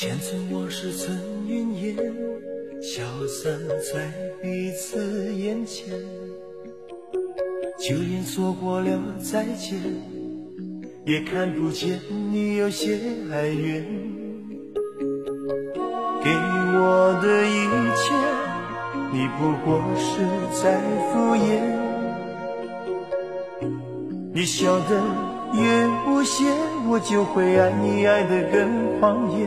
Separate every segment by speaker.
Speaker 1: 前尘往事曾云烟，消散在彼此眼前。就连说过了再见，也看不见你有些哀怨。给我的一切，你不过是在敷衍。你笑得越无邪，我就会爱你爱得更狂野。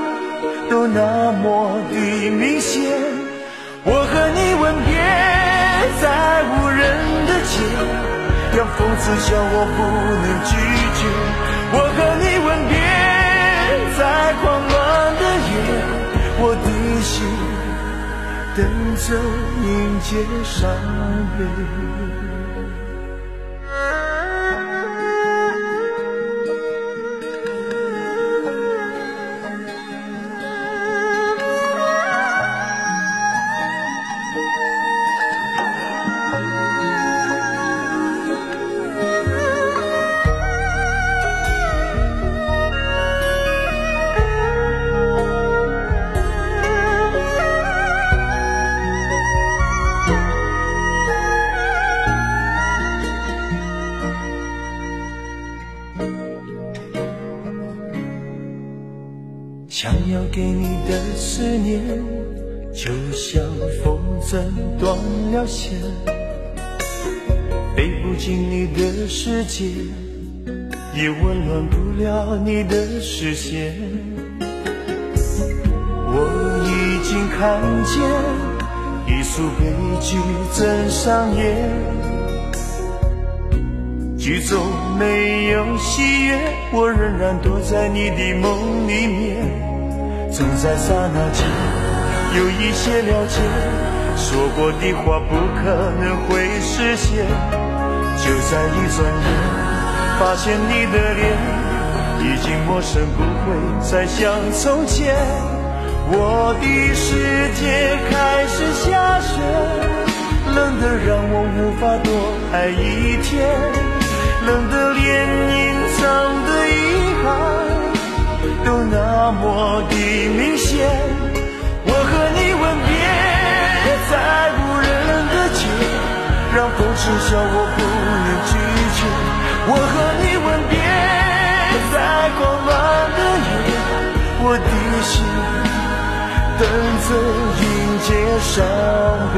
Speaker 1: 都那么的明显，我和你吻别在无人的街，让讽刺笑我不能拒绝。我和你吻别在狂乱的夜，我的心等着迎接伤悲。想要给你的思念，就像风筝断了线，飞不进你的世界，也温暖不了你的视线。我已经看见一出悲剧正上演。剧中没有喜悦，我仍然躲在你的梦里面。总在刹那间有一些了解，说过的话不可能会实现。就在一转眼，发现你的脸已经陌生，不会再像从前。我的世界开始下雪，冷得让我无法多爱一天，冷得连隐藏的遗憾都那么的。明显，我和你吻别在无人的街，让风痴笑我不能拒绝。我和你吻别在狂乱的夜，我的心等着迎接伤悲。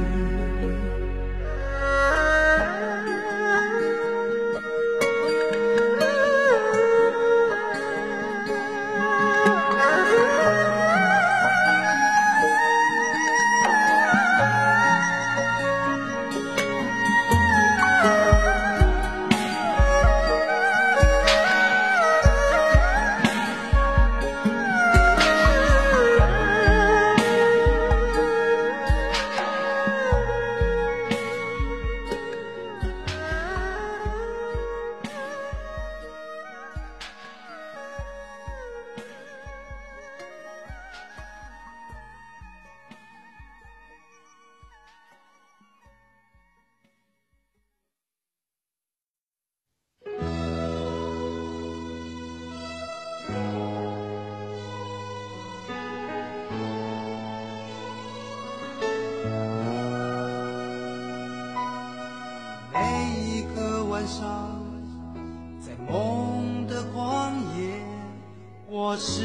Speaker 2: 我是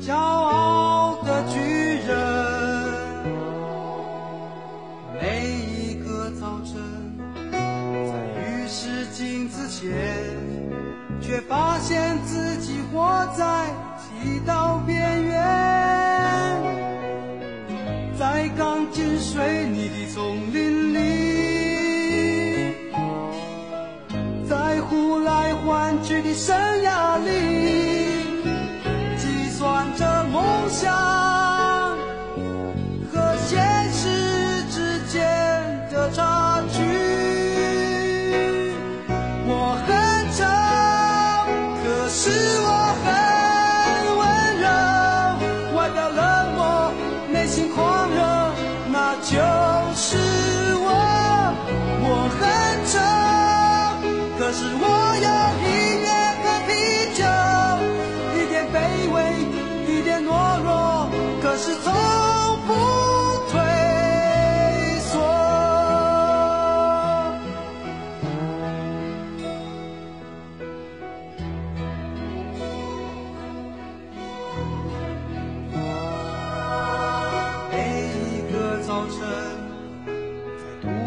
Speaker 2: 骄傲的巨人每一个早晨在浴室镜子前却发现自己活在剃刀边缘。在钢筋水泥的丛林里在呼来唤去的生涯里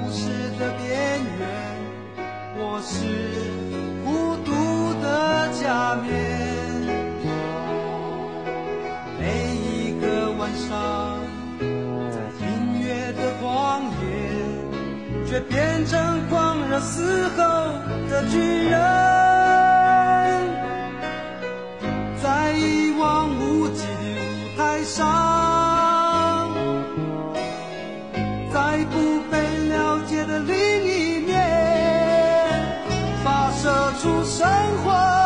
Speaker 2: 城市的边缘我是孤独的假面每一个晚上在音乐的旷野却变成狂热嘶吼的巨人在一望无际的舞台上。出生活。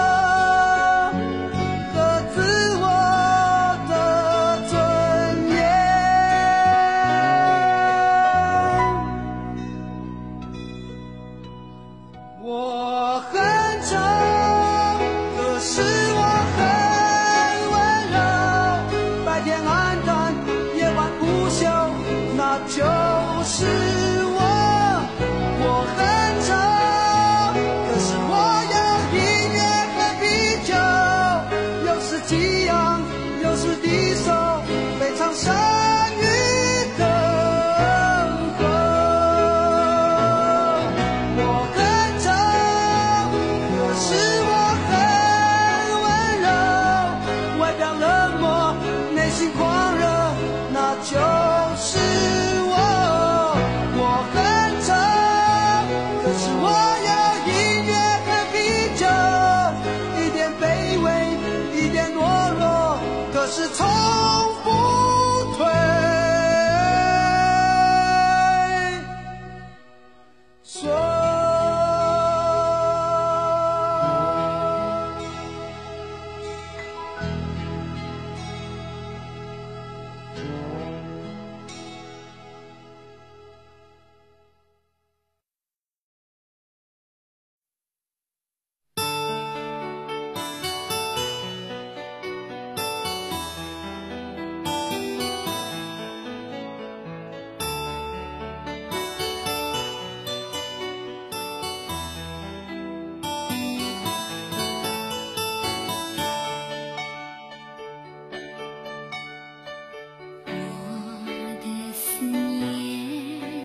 Speaker 2: So